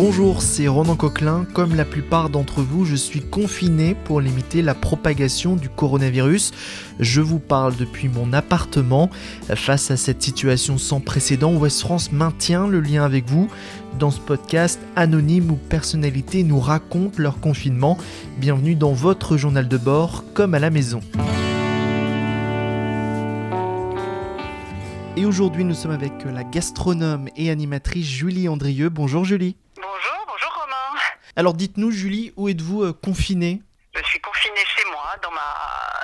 Bonjour, c'est Ronan Coquelin. Comme la plupart d'entre vous, je suis confiné pour limiter la propagation du coronavirus. Je vous parle depuis mon appartement. Face à cette situation sans précédent, West France maintient le lien avec vous. Dans ce podcast, anonymes ou personnalités nous racontent leur confinement. Bienvenue dans votre journal de bord, comme à la maison. Et aujourd'hui, nous sommes avec la gastronome et animatrice Julie Andrieux. Bonjour Julie. Alors dites-nous, Julie, où êtes-vous euh, confinée? Je suis confinée chez moi, dans ma,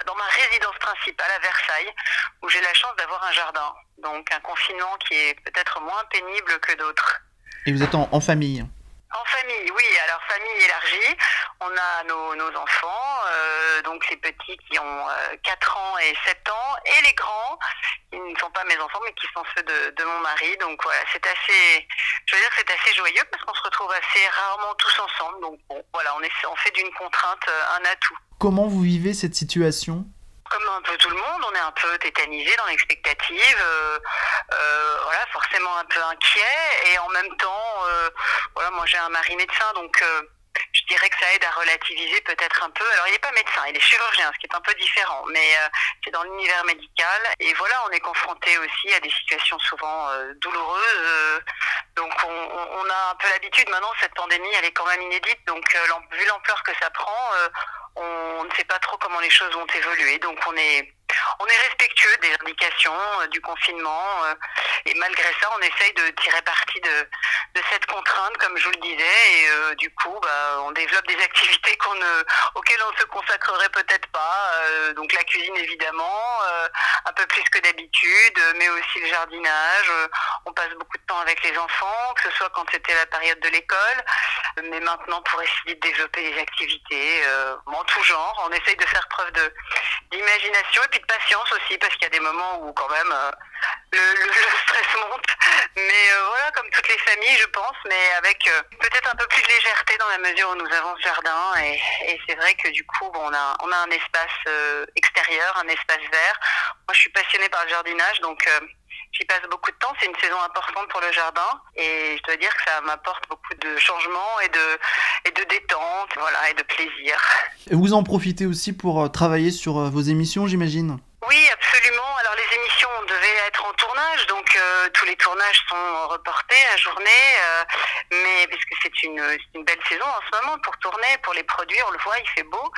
dans ma résidence principale à Versailles, où j'ai la chance d'avoir un jardin. Donc un confinement qui est peut-être moins pénible que d'autres. Et vous êtes en famille? En famille, oui. Alors famille élargie, on a nos, nos enfants, euh, donc les petits qui ont 4 euh, ans et 7 ans, et les grands qui ne sont pas mes enfants mais qui sont ceux de, de mon mari. Donc voilà, c'est assez, je veux dire, c'est assez joyeux parce qu'on se retrouve assez rarement tous ensemble. Donc bon, voilà, on, est, on fait d'une contrainte euh, un atout. Comment vous vivez cette situation? Comme un peu tout le monde, on est un peu tétanisé dans l'expectative, euh, euh, voilà, forcément un peu inquiet, et en même temps, euh, voilà, moi j'ai un mari médecin, donc je dirais que ça aide à relativiser peut-être un peu. Alors il n'est pas médecin, il est chirurgien, ce qui est un peu différent, mais c'est dans l'univers médical. Et voilà, on est confronté aussi à des situations souvent douloureuses. donc on, on, a un peu l'habitude maintenant, cette pandémie, elle est quand même inédite. Donc vu l'ampleur que ça prend, on ne sait pas trop comment les choses vont évoluer. Donc on est on est respectueux des indications euh, du confinement euh, et malgré ça, on essaye de tirer parti de, cette contrainte, comme je vous le disais, et euh, du coup, bah, on développe des activités auxquelles on ne se consacrerait peut-être pas. donc la cuisine évidemment, un peu plus que d'habitude, mais aussi le jardinage. on passe beaucoup de temps avec les enfants, que ce soit quand c'était la période de l'école, mais maintenant pour essayer de développer des activités en tout genre. On essaye de faire preuve d'imagination et puis de patience aussi, parce qu'il y a des moments où quand même euh, le, stress monte. Mais euh, voilà, comme toutes les familles, je pense, mais avec euh, peut-être un peu plus de légèreté dans la mesure où nous avons ce jardin. Et, c'est vrai que du coup, on, a, on a un espace extérieur, un espace vert. Moi, je suis passionnée par le jardinage, donc J'y passe beaucoup de temps, c'est une saison importante pour le jardin et je dois dire que ça m'apporte beaucoup de changements et de, et de détente voilà, et de plaisir. Et vous en profitez aussi pour euh, travailler sur euh, vos émissions, j'imagine? Oui, absolument. Alors les émissions devaient être en tournage, donc euh, tous les tournages sont reportés à journée, euh, mais puisque c'est une, belle saison en ce moment pour tourner, pour les produits, on le voit, il fait beau,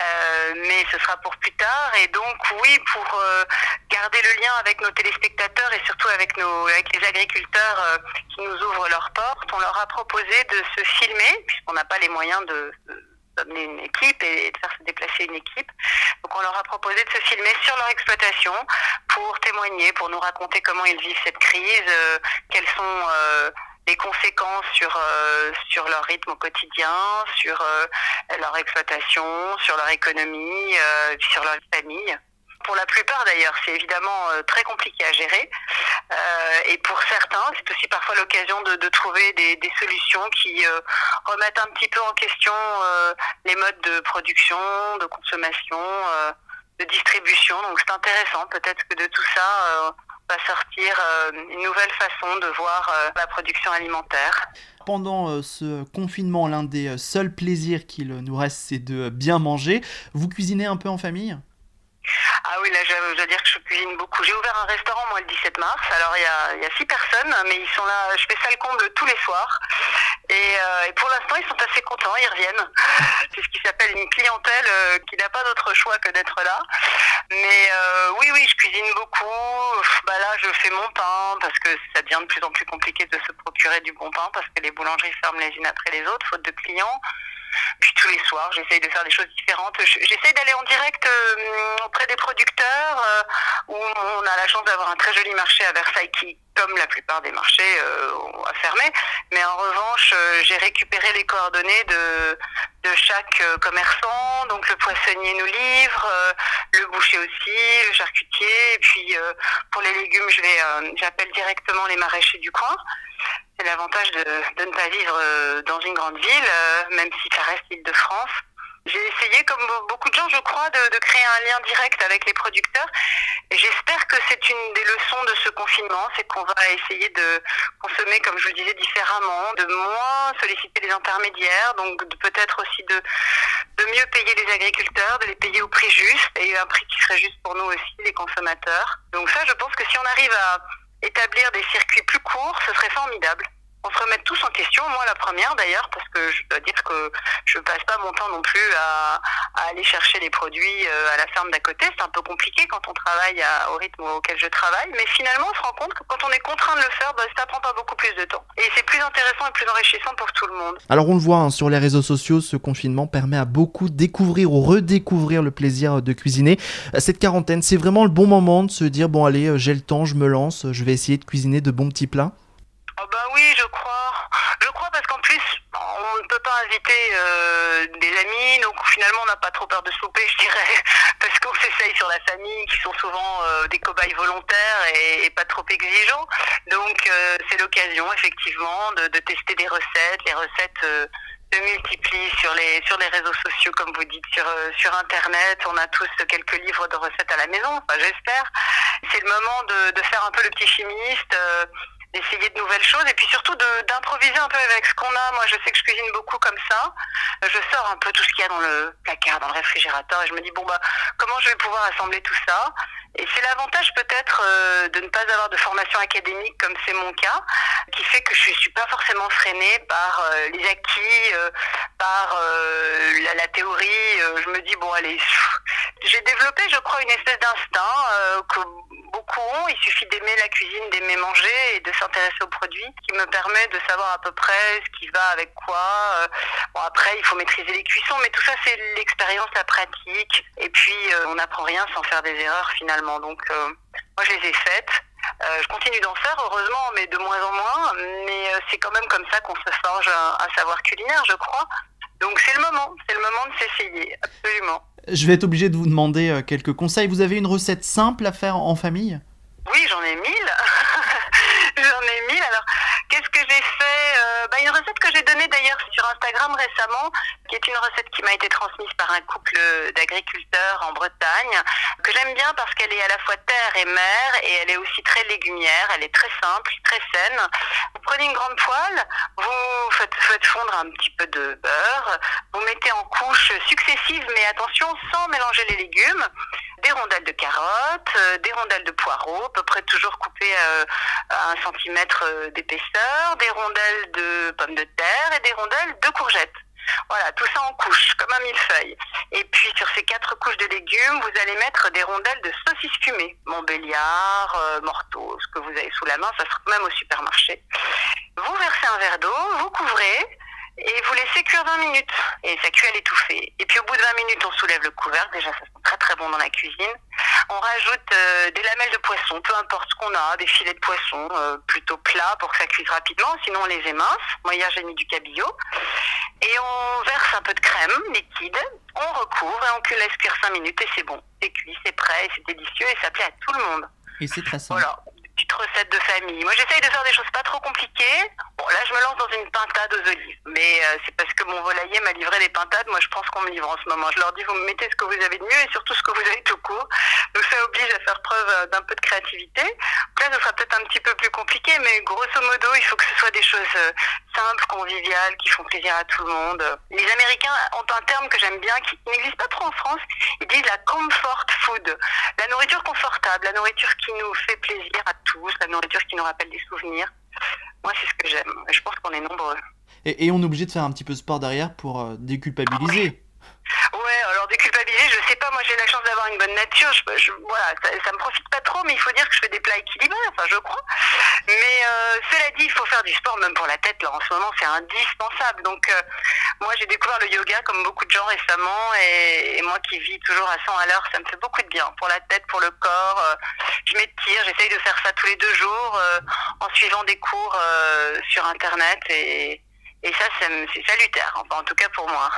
euh, mais ce sera pour plus tard. Et donc oui, pour garder le lien avec nos téléspectateurs et surtout avec nos les agriculteurs qui nous ouvrent leurs portes, on leur a proposé de se filmer puisqu'on n'a pas les moyens de d'amener une équipe et de faire se déplacer une équipe. On leur a proposé de se filmer sur leur exploitation pour témoigner, pour nous raconter comment ils vivent cette crise, euh, quelles sont euh, les conséquences sur euh, sur leur rythme au quotidien, sur leur exploitation, sur leur économie, sur leur famille pour la plupart d'ailleurs, c'est évidemment euh, très compliqué à gérer. Euh, et pour certains, c'est aussi parfois l'occasion de, trouver des, solutions qui euh, remettent un petit peu en question les modes de production, de consommation, de distribution. Donc c'est intéressant. Peut-être que de tout ça va sortir une nouvelle façon de voir la production alimentaire. Pendant ce confinement, l'un des seuls plaisirs qu'il nous reste, c'est de bien manger. Vous cuisinez un peu en famille? Ah oui, là, je dois dire que je cuisine beaucoup. J'ai ouvert un restaurant, moi, le 17 mars. Alors, il y a, y six personnes, mais ils sont là, je fais ça le comble tous les soirs. Et, euh, pour l'instant, ils sont assez contents, ils reviennent. C'est ce qui s'appelle une clientèle euh, qui n'a pas d'autre choix que d'être là. Mais euh, oui, oui, je cuisine beaucoup. Bah là, je fais mon pain parce que ça devient de plus en plus compliqué de se procurer du bon pain parce que les boulangeries ferment les unes après les autres, faute de clients. Puis tous les soirs, j'essaye de faire des choses différentes. J'essaye d'aller en direct euh, auprès des producteurs, euh, où on a la chance d'avoir un très joli marché à Versailles qui, comme la plupart des marchés, euh, a fermé. Mais en revanche, j'ai récupéré les coordonnées de, de chaque commerçant. Donc le poissonnier nous livre, le boucher aussi, le charcutier. Et puis pour les légumes, j'appelle directement les maraîchers du coin. L'avantage de, de, ne pas vivre euh, dans une grande ville, euh, même si ça reste l'Île-de-France. J'ai essayé, comme beaucoup de gens, je crois, de, de créer un lien direct avec les producteurs. J'espère que c'est une des leçons de ce confinement, c'est qu'on va essayer de consommer, comme je le disais, différemment, de moins solliciter les intermédiaires, donc peut-être aussi de, de mieux payer les agriculteurs, de les payer au prix juste et un prix qui serait juste pour nous aussi, les consommateurs. Donc ça, je pense que si on arrive à établir des circuits plus courts, ce serait formidable on se remet tous en question, moi la première d'ailleurs, parce que je dois dire que je passe pas mon temps non plus à, aller chercher les produits euh, à la ferme d'à côté. C'est un peu compliqué quand on travaille au rythme auquel je travaille, mais finalement on se rend compte que quand on est contraint de le faire, bah, ça prend pas beaucoup plus de temps. Et c'est plus intéressant et plus enrichissant pour tout le monde. Alors on le voit hein, sur les réseaux sociaux, ce confinement permet à beaucoup de découvrir ou redécouvrir le plaisir de cuisiner. Cette quarantaine, c'est vraiment le bon moment de se dire, bon allez, euh, j'ai le temps, je me lance, je vais essayer de cuisiner de bons petits plats. Oh bah oui, je crois. Je crois parce qu'en plus, on ne peut pas inviter euh, des amis, donc finalement on n'a pas trop peur de souper, je dirais, parce qu'on s'essaye sur la famille, qui sont souvent euh, des cobayes volontaires et, pas trop exigeants. Donc euh, c'est l'occasion effectivement de, tester des recettes. Les recettes se multiplient sur les sur les réseaux sociaux, comme vous dites, sur sur internet. On a tous quelques livres de recettes à la maison, enfin j'espère. C'est le moment de, de, faire un peu le petit chimiste d'essayer de nouvelles choses et puis surtout d'improviser un peu avec ce qu'on a. Moi, je sais que je cuisine beaucoup comme ça. Je sors un peu tout ce qu'il y a dans le placard, dans le réfrigérateur et je me dis bon bah comment je vais pouvoir assembler tout ça? Et c'est l'avantage peut-être euh, de ne pas avoir de formation académique comme c'est mon cas, qui fait que je suis pas forcément freinée par euh, les acquis, euh, par la, la, théorie. je me dis bon allez, j'ai développé je crois une espèce d'instinct que ont. Il suffit d'aimer la cuisine, d'aimer manger et de s'intéresser aux produits, qui me permet de savoir à peu près ce qui va avec quoi. Euh, bon, après, il faut maîtriser les cuissons, mais tout ça, c'est l'expérience, la pratique. Et puis, euh, on n'apprend rien sans faire des erreurs finalement. Donc, euh, moi, je les ai faites. je continue d'en faire, heureusement, mais de moins en moins. Mais c'est quand même comme ça qu'on se forge un savoir culinaire, je crois. Donc c'est le moment, c'est le moment de s'essayer, absolument. Je vais être obligé de vous demander euh, quelques conseils. Vous avez une recette simple à faire en famille? Oui, j'en ai mille. j'en ai mille. Alors, qu'est-ce que j'ai fait euh, bah, Une recette que j'ai donnée d'ailleurs sur Instagram récemment, qui est une recette qui m'a été transmise par un couple d'agriculteurs en Bretagne, que j'aime bien parce qu'elle est à la fois terre et mer, et elle est aussi très légumière, elle est très simple, très saine. Vous prenez une grande poêle, vous faites, fondre un petit peu de beurre, vous mettez en couches successives, mais attention, sans mélanger les légumes, des rondelles de carottes, euh, des rondelles de poireaux, à peu près toujours coupées euh, à un centimètre euh, d'épaisseur, des rondelles de pommes de terre et des rondelles de courgettes. Voilà, tout ça en couches, comme un millefeuille. Et puis sur ces quatre couches de légumes, vous allez mettre des rondelles de saucisses fumées, Montbéliard, euh, Morteau, ce que vous avez sous la main, ça se trouve même au supermarché. Vous versez un verre d'eau, vous couvrez, et vous laissez cuire 20 minutes. Et ça cuit à l'étouffer. Et puis au bout de 20 minutes, on soulève le couvercle. Déjà, ça sent très très bon dans la cuisine. On rajoute euh, des lamelles de poisson, peu importe ce qu'on a, des filets de poisson euh, plutôt plats pour que ça cuise rapidement. Sinon, on les émince. Moi, hier, j'ai mis du cabillaud. Et on verse un peu de crème liquide. On recouvre et on laisse cuire 5 minutes et c'est bon. C'est cuit, c'est prêt, c'est délicieux et ça plaît à tout le monde. Et c'est très simple. Voilà petite recette de famille. Moi, j'essaye de faire des choses pas trop compliquées. Bon, là, je me lance dans une pintade aux olives. Mais euh, c'est parce que mon volailler m'a livré des pintades. Moi, je pense qu'on me livre en ce moment. Je leur dis, vous me mettez ce que vous avez de mieux et surtout ce que vous avez tout court. Donc, ça oblige à faire preuve euh, d'un peu de créativité. Donc là, ce sera peut-être un petit peu plus compliqué, mais grosso modo, il faut que ce soit des choses euh, simples, conviviales, qui font plaisir à tout le monde. Les Américains ont un terme que j'aime bien, qui n'existe pas trop en France. Ils disent la comfort food. La nourriture confortable, la nourriture qui nous fait plaisir à tous, la nourriture qui nous rappelle des souvenirs. Moi, c'est ce que j'aime. Je pense qu'on est nombreux. Et, on est obligé de faire un petit peu sport derrière pour euh, déculpabiliser. Ouais, alors déculpabiliser, je sais pas, moi j'ai la chance d'avoir une bonne nature, je, voilà, ça, me profite pas trop, mais il faut dire que je fais des plats équilibrés, enfin je crois. Mais euh, cela dit, il faut faire du sport même pour la tête, là en ce moment c'est indispensable. Donc euh, moi j'ai découvert le yoga comme beaucoup de gens récemment, et, moi qui vis toujours à 100 à l'heure, ça me fait beaucoup de bien pour la tête, pour le corps. Euh, je m'étire, j'essaye de faire ça tous les deux jours en suivant des cours sur internet et et ça, c'est salutaire, enfin, en tout cas pour moi.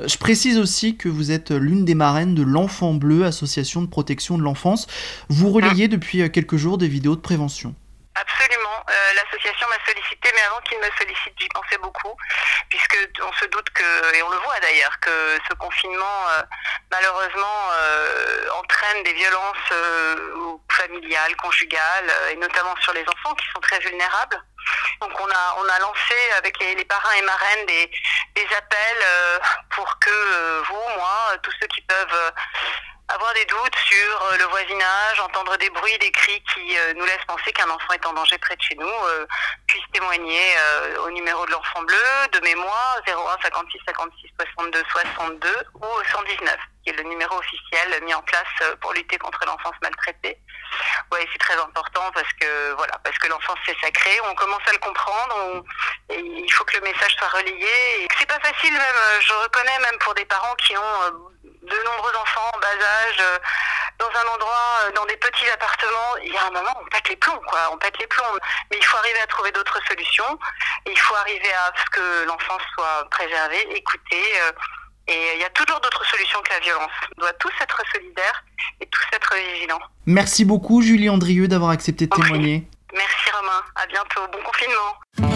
Euh, je précise aussi que vous êtes l'une des marraines de l'Enfant Bleu, association de protection de l'enfance. Vous relayez depuis euh, quelques jours des vidéos de prévention. Absolument. Euh, l'association m'a sollicité, mais avant qu'il me sollicite, j'y pensais beaucoup, puisque on se doute que, et on le voit d'ailleurs, que ce confinement, malheureusement, entraîne des violences familiales, conjugales, et notamment sur les enfants qui sont très vulnérables. Donc on a on a lancé avec les, parrains et marraines des, des appels euh, pour que euh, vous, moi, tous ceux qui peuvent euh, avoir des doutes sur le voisinage, entendre des bruits, des cris qui nous laissent penser qu'un enfant est en danger près de chez nous, puissent témoigner au numéro de l'enfant bleu, de mémoire 01 56 56 62 62 ou au 119, qui est le numéro officiel mis en place pour lutter contre l'enfance maltraitée. Oui, c'est très important parce que voilà, parce que l'enfance c'est sacré. On commence à le comprendre. et il faut que le message soit relayé. C'est pas facile même. Je reconnais même pour des parents qui ont euh, de nombreux enfants en bas âge euh, dans un endroit, euh, dans des petits appartements, il y a un moment, on pète les plombs, quoi. On pète les plombs. Mais il faut arriver à trouver d'autres solutions. Et il faut arriver à ce que l'enfance soit préservée, écoutée. et il y a toujours d'autres solutions que la violence. On doit tous être solidaires et tous être vigilants. Merci beaucoup Julie Andrieux d'avoir accepté de témoigner. Merci Romain, à bientôt, bon confinement.